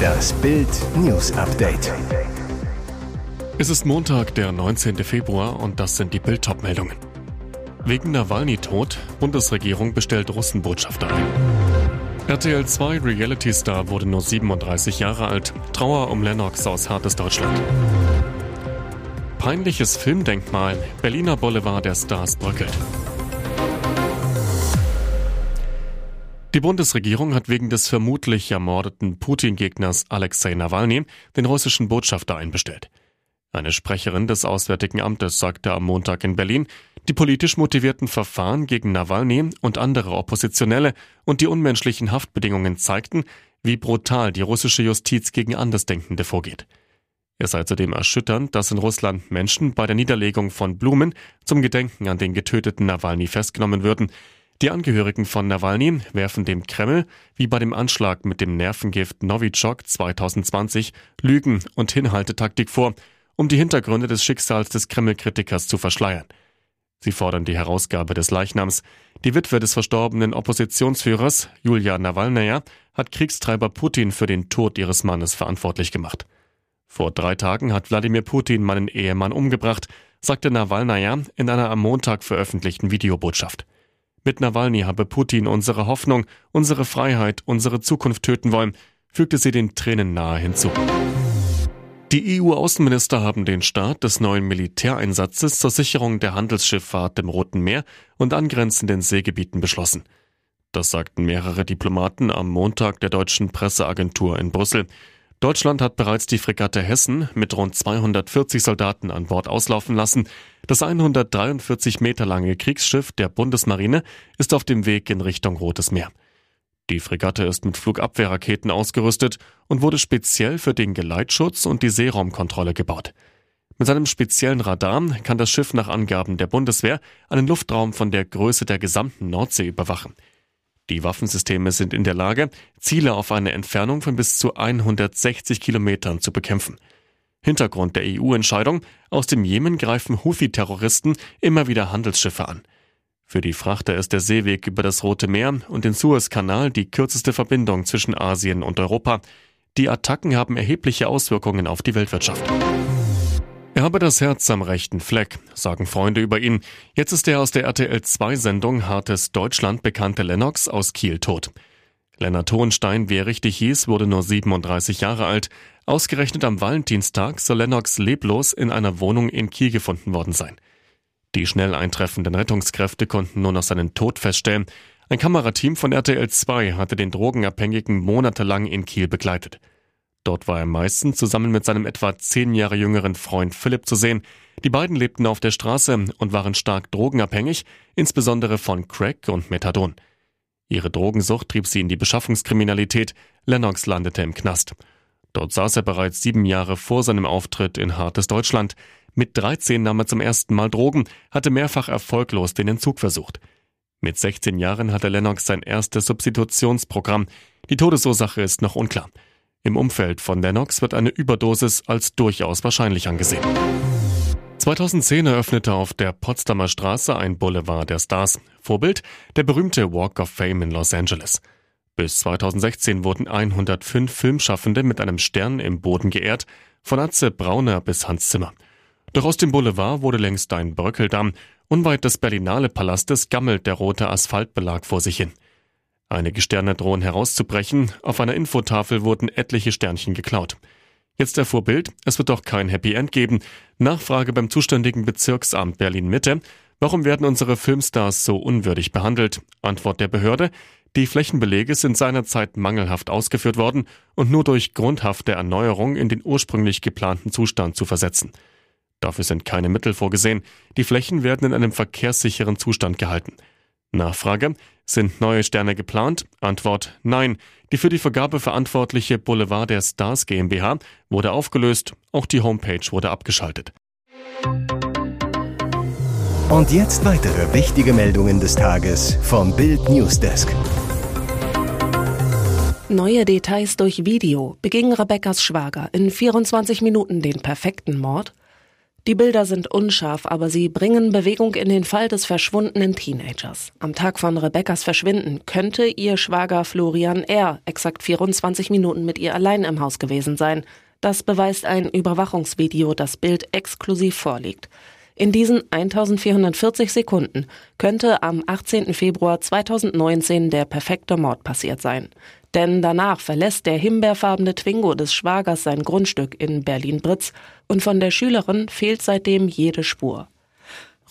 Das Bild News Update. Es ist Montag, der 19. Februar und das sind die Bild meldungen Wegen Nawalny-Tod, Bundesregierung bestellt Russenbotschafter ein. RTL 2 Reality Star wurde nur 37 Jahre alt. Trauer um Lennox aus hartes Deutschland. Peinliches Filmdenkmal. Berliner Boulevard der Stars bröckelt. Die Bundesregierung hat wegen des vermutlich ermordeten Putin-Gegners Alexei Nawalny den russischen Botschafter einbestellt. Eine Sprecherin des Auswärtigen Amtes sagte am Montag in Berlin, die politisch motivierten Verfahren gegen Nawalny und andere Oppositionelle und die unmenschlichen Haftbedingungen zeigten, wie brutal die russische Justiz gegen Andersdenkende vorgeht. Es sei zudem erschütternd, dass in Russland Menschen bei der Niederlegung von Blumen zum Gedenken an den getöteten Nawalny festgenommen würden. Die Angehörigen von Nawalny werfen dem Kreml, wie bei dem Anschlag mit dem Nervengift Novichok 2020, Lügen und Hinhaltetaktik vor, um die Hintergründe des Schicksals des Kreml-Kritikers zu verschleiern. Sie fordern die Herausgabe des Leichnams. Die Witwe des verstorbenen Oppositionsführers, Julia Nawalnaja, hat Kriegstreiber Putin für den Tod ihres Mannes verantwortlich gemacht. Vor drei Tagen hat Wladimir Putin meinen Ehemann umgebracht, sagte Nawalnaja in einer am Montag veröffentlichten Videobotschaft. Mit Nawalny habe Putin unsere Hoffnung, unsere Freiheit, unsere Zukunft töten wollen, fügte sie den Tränen nahe hinzu. Die EU-Außenminister haben den Start des neuen Militäreinsatzes zur Sicherung der Handelsschifffahrt im Roten Meer und angrenzenden Seegebieten beschlossen. Das sagten mehrere Diplomaten am Montag der deutschen Presseagentur in Brüssel. Deutschland hat bereits die Fregatte Hessen mit rund 240 Soldaten an Bord auslaufen lassen. Das 143 Meter lange Kriegsschiff der Bundesmarine ist auf dem Weg in Richtung Rotes Meer. Die Fregatte ist mit Flugabwehrraketen ausgerüstet und wurde speziell für den Geleitschutz und die Seeraumkontrolle gebaut. Mit seinem speziellen Radar kann das Schiff nach Angaben der Bundeswehr einen Luftraum von der Größe der gesamten Nordsee überwachen. Die Waffensysteme sind in der Lage, Ziele auf eine Entfernung von bis zu 160 Kilometern zu bekämpfen. Hintergrund der EU-Entscheidung, aus dem Jemen greifen Houthi-Terroristen immer wieder Handelsschiffe an. Für die Frachter ist der Seeweg über das Rote Meer und den Suezkanal die kürzeste Verbindung zwischen Asien und Europa. Die Attacken haben erhebliche Auswirkungen auf die Weltwirtschaft. Er habe das Herz am rechten Fleck, sagen Freunde über ihn. Jetzt ist der aus der RTL 2 Sendung Hartes Deutschland bekannte Lennox aus Kiel tot. Lennart Hohenstein, wie er richtig hieß, wurde nur 37 Jahre alt. Ausgerechnet am Valentinstag soll Lennox leblos in einer Wohnung in Kiel gefunden worden sein. Die schnell eintreffenden Rettungskräfte konnten nur noch seinen Tod feststellen. Ein Kamerateam von RTL 2 hatte den Drogenabhängigen monatelang in Kiel begleitet. Dort war er meistens zusammen mit seinem etwa zehn Jahre jüngeren Freund Philipp zu sehen. Die beiden lebten auf der Straße und waren stark drogenabhängig, insbesondere von Crack und Methadon. Ihre Drogensucht trieb sie in die Beschaffungskriminalität. Lennox landete im Knast. Dort saß er bereits sieben Jahre vor seinem Auftritt in Hartes Deutschland. Mit 13 nahm er zum ersten Mal Drogen, hatte mehrfach erfolglos den Entzug versucht. Mit 16 Jahren hatte Lennox sein erstes Substitutionsprogramm. Die Todesursache ist noch unklar. Im Umfeld von Lennox wird eine Überdosis als durchaus wahrscheinlich angesehen. 2010 eröffnete auf der Potsdamer Straße ein Boulevard der Stars. Vorbild der berühmte Walk of Fame in Los Angeles. Bis 2016 wurden 105 Filmschaffende mit einem Stern im Boden geehrt, von Atze Brauner bis Hans Zimmer. Doch aus dem Boulevard wurde längst ein Bröckeldamm. Unweit des Berlinale Palastes gammelt der rote Asphaltbelag vor sich hin. Einige Sterne drohen herauszubrechen. Auf einer Infotafel wurden etliche Sternchen geklaut. Jetzt erfuhr Bild, es wird doch kein Happy End geben. Nachfrage beim zuständigen Bezirksamt Berlin Mitte. Warum werden unsere Filmstars so unwürdig behandelt? Antwort der Behörde. Die Flächenbelege sind seinerzeit mangelhaft ausgeführt worden und nur durch grundhafte Erneuerung in den ursprünglich geplanten Zustand zu versetzen. Dafür sind keine Mittel vorgesehen. Die Flächen werden in einem verkehrssicheren Zustand gehalten. Nachfrage. Sind neue Sterne geplant? Antwort Nein. Die für die Vergabe verantwortliche Boulevard der Stars GmbH wurde aufgelöst. Auch die Homepage wurde abgeschaltet. Und jetzt weitere wichtige Meldungen des Tages vom Bild Newsdesk. Neue Details durch Video. Beging Rebekkas Schwager in 24 Minuten den perfekten Mord? Die Bilder sind unscharf, aber sie bringen Bewegung in den Fall des verschwundenen Teenagers. Am Tag von Rebekkas Verschwinden könnte ihr Schwager Florian R. exakt 24 Minuten mit ihr allein im Haus gewesen sein. Das beweist ein Überwachungsvideo, das Bild exklusiv vorliegt. In diesen 1440 Sekunden könnte am 18. Februar 2019 der perfekte Mord passiert sein. Denn danach verlässt der himbeerfarbene Twingo des Schwagers sein Grundstück in Berlin-Britz und von der Schülerin fehlt seitdem jede Spur.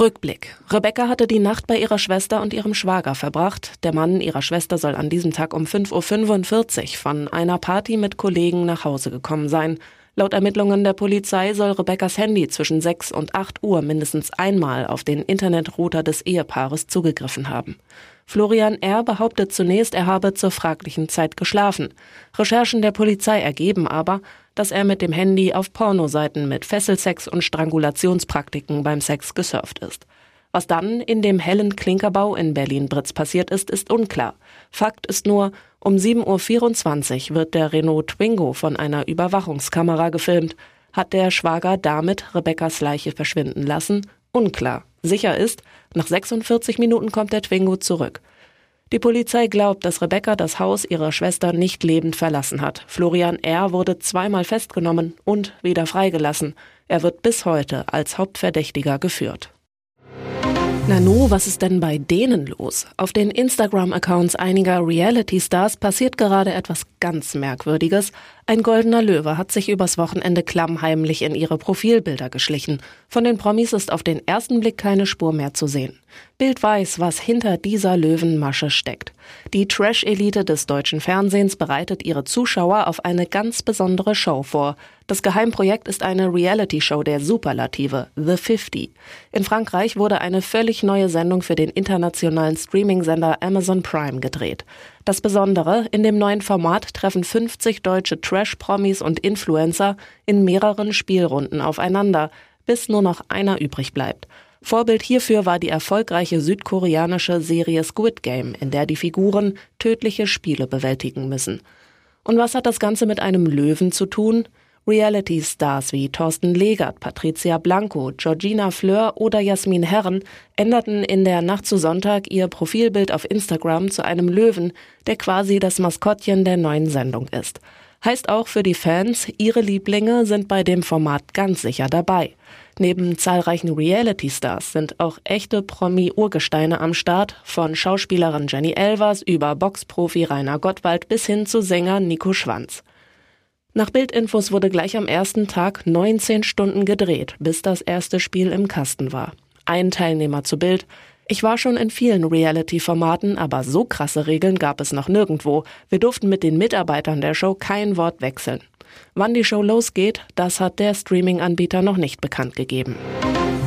Rückblick. Rebecca hatte die Nacht bei ihrer Schwester und ihrem Schwager verbracht. Der Mann ihrer Schwester soll an diesem Tag um 5.45 Uhr von einer Party mit Kollegen nach Hause gekommen sein. Laut Ermittlungen der Polizei soll Rebeccas Handy zwischen 6 und 8 Uhr mindestens einmal auf den Internetrouter des Ehepaares zugegriffen haben. Florian R. behauptet zunächst, er habe zur fraglichen Zeit geschlafen. Recherchen der Polizei ergeben aber, dass er mit dem Handy auf Pornoseiten mit Fesselsex und Strangulationspraktiken beim Sex gesurft ist. Was dann in dem hellen Klinkerbau in Berlin-Britz passiert ist, ist unklar. Fakt ist nur, um 7.24 Uhr wird der Renault Twingo von einer Überwachungskamera gefilmt. Hat der Schwager damit Rebekkas Leiche verschwinden lassen? Unklar. Sicher ist, nach 46 Minuten kommt der Twingo zurück. Die Polizei glaubt, dass Rebecca das Haus ihrer Schwester nicht lebend verlassen hat. Florian R. wurde zweimal festgenommen und wieder freigelassen. Er wird bis heute als Hauptverdächtiger geführt. Nanu, was ist denn bei denen los? Auf den Instagram-Accounts einiger Reality-Stars passiert gerade etwas ganz Merkwürdiges. Ein goldener Löwe hat sich übers Wochenende klammheimlich in ihre Profilbilder geschlichen. Von den Promis ist auf den ersten Blick keine Spur mehr zu sehen. Bild weiß, was hinter dieser Löwenmasche steckt. Die Trash-Elite des deutschen Fernsehens bereitet ihre Zuschauer auf eine ganz besondere Show vor. Das Geheimprojekt ist eine Reality-Show der Superlative, The 50. In Frankreich wurde eine völlig neue Sendung für den internationalen Streaming-Sender Amazon Prime gedreht. Das Besondere, in dem neuen Format treffen 50 deutsche Trash-Promis und Influencer in mehreren Spielrunden aufeinander, bis nur noch einer übrig bleibt. Vorbild hierfür war die erfolgreiche südkoreanische Serie Squid Game, in der die Figuren tödliche Spiele bewältigen müssen. Und was hat das Ganze mit einem Löwen zu tun? Reality-Stars wie Thorsten Legert, Patricia Blanco, Georgina Fleur oder Jasmin Herren änderten in der Nacht zu Sonntag ihr Profilbild auf Instagram zu einem Löwen, der quasi das Maskottchen der neuen Sendung ist. Heißt auch für die Fans, ihre Lieblinge sind bei dem Format ganz sicher dabei. Neben zahlreichen Reality-Stars sind auch echte Promi-Urgesteine am Start, von Schauspielerin Jenny Elvers über Boxprofi Rainer Gottwald bis hin zu Sänger Nico Schwanz. Nach Bildinfos wurde gleich am ersten Tag 19 Stunden gedreht, bis das erste Spiel im Kasten war. Ein Teilnehmer zu Bild. Ich war schon in vielen Reality-Formaten, aber so krasse Regeln gab es noch nirgendwo. Wir durften mit den Mitarbeitern der Show kein Wort wechseln. Wann die Show losgeht, das hat der Streaming-Anbieter noch nicht bekannt gegeben.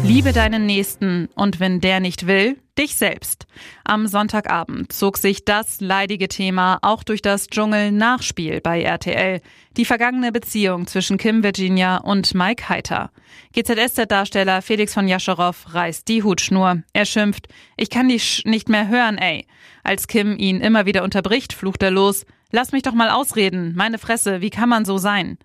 Liebe deinen Nächsten und wenn der nicht will, dich selbst. Am Sonntagabend zog sich das leidige Thema auch durch das Dschungel-Nachspiel bei RTL. Die vergangene Beziehung zwischen Kim Virginia und Mike Heiter. GZSZ-Darsteller Felix von Jascherow reißt die Hutschnur. Er schimpft, ich kann dich nicht mehr hören, ey. Als Kim ihn immer wieder unterbricht, flucht er los. Lass mich doch mal ausreden. Meine Fresse, wie kann man so sein?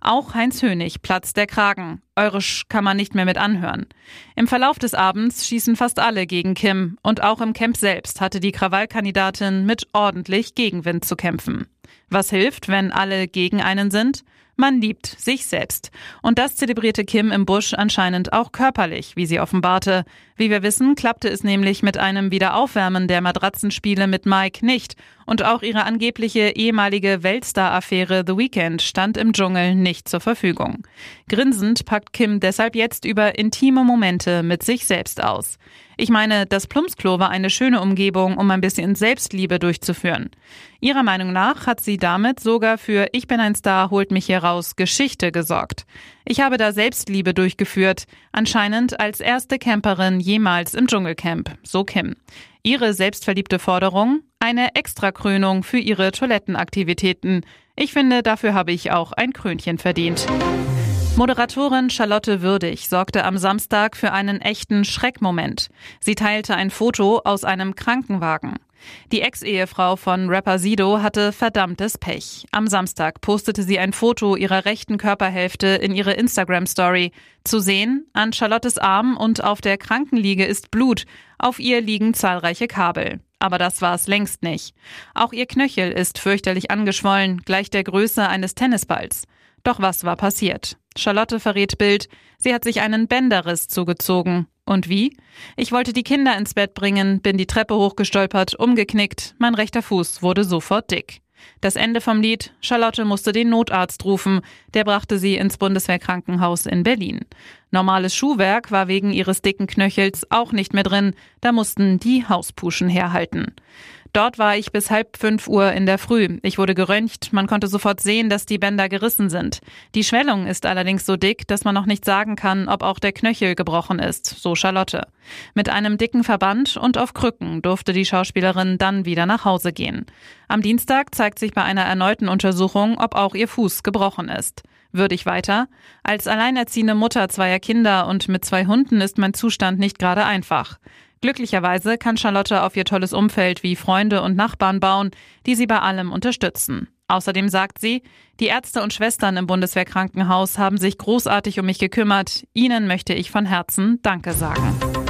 Auch Heinz Hönig platzt der Kragen. Eure Sch kann man nicht mehr mit anhören. Im Verlauf des Abends schießen fast alle gegen Kim und auch im Camp selbst hatte die Krawallkandidatin mit ordentlich Gegenwind zu kämpfen. Was hilft, wenn alle gegen einen sind? Man liebt sich selbst. Und das zelebrierte Kim im Busch anscheinend auch körperlich, wie sie offenbarte. Wie wir wissen, klappte es nämlich mit einem Wiederaufwärmen der Matratzenspiele mit Mike nicht. Und auch ihre angebliche ehemalige Weltstar-Affäre The Weeknd stand im Dschungel nicht zur Verfügung. Grinsend packt Kim deshalb jetzt über intime Momente mit sich selbst aus. Ich meine, das Plumpsklo war eine schöne Umgebung, um ein bisschen Selbstliebe durchzuführen. Ihrer Meinung nach hat sie damit sogar für Ich bin ein Star, holt mich hier raus Geschichte gesorgt. Ich habe da Selbstliebe durchgeführt, anscheinend als erste Camperin jemals im Dschungelcamp, so Kim. Ihre selbstverliebte Forderung? Eine Extrakrönung für ihre Toilettenaktivitäten. Ich finde, dafür habe ich auch ein Krönchen verdient. Moderatorin Charlotte Würdig sorgte am Samstag für einen echten Schreckmoment. Sie teilte ein Foto aus einem Krankenwagen. Die Ex-Ehefrau von Rapper Sido hatte verdammtes Pech. Am Samstag postete sie ein Foto ihrer rechten Körperhälfte in ihre Instagram-Story. Zu sehen, an Charlottes Arm und auf der Krankenliege ist Blut. Auf ihr liegen zahlreiche Kabel. Aber das war es längst nicht. Auch ihr Knöchel ist fürchterlich angeschwollen, gleich der Größe eines Tennisballs. Doch was war passiert? Charlotte verrät Bild, sie hat sich einen Bänderriss zugezogen. Und wie? Ich wollte die Kinder ins Bett bringen, bin die Treppe hochgestolpert, umgeknickt, mein rechter Fuß wurde sofort dick. Das Ende vom Lied, Charlotte musste den Notarzt rufen, der brachte sie ins Bundeswehrkrankenhaus in Berlin. Normales Schuhwerk war wegen ihres dicken Knöchels auch nicht mehr drin, da mussten die Hauspuschen herhalten. Dort war ich bis halb fünf Uhr in der Früh. Ich wurde geröntgt. Man konnte sofort sehen, dass die Bänder gerissen sind. Die Schwellung ist allerdings so dick, dass man noch nicht sagen kann, ob auch der Knöchel gebrochen ist, so Charlotte. Mit einem dicken Verband und auf Krücken durfte die Schauspielerin dann wieder nach Hause gehen. Am Dienstag zeigt sich bei einer erneuten Untersuchung, ob auch ihr Fuß gebrochen ist. Würdig weiter. Als alleinerziehende Mutter zweier Kinder und mit zwei Hunden ist mein Zustand nicht gerade einfach. Glücklicherweise kann Charlotte auf ihr tolles Umfeld wie Freunde und Nachbarn bauen, die sie bei allem unterstützen. Außerdem sagt sie, die Ärzte und Schwestern im Bundeswehrkrankenhaus haben sich großartig um mich gekümmert. Ihnen möchte ich von Herzen Danke sagen.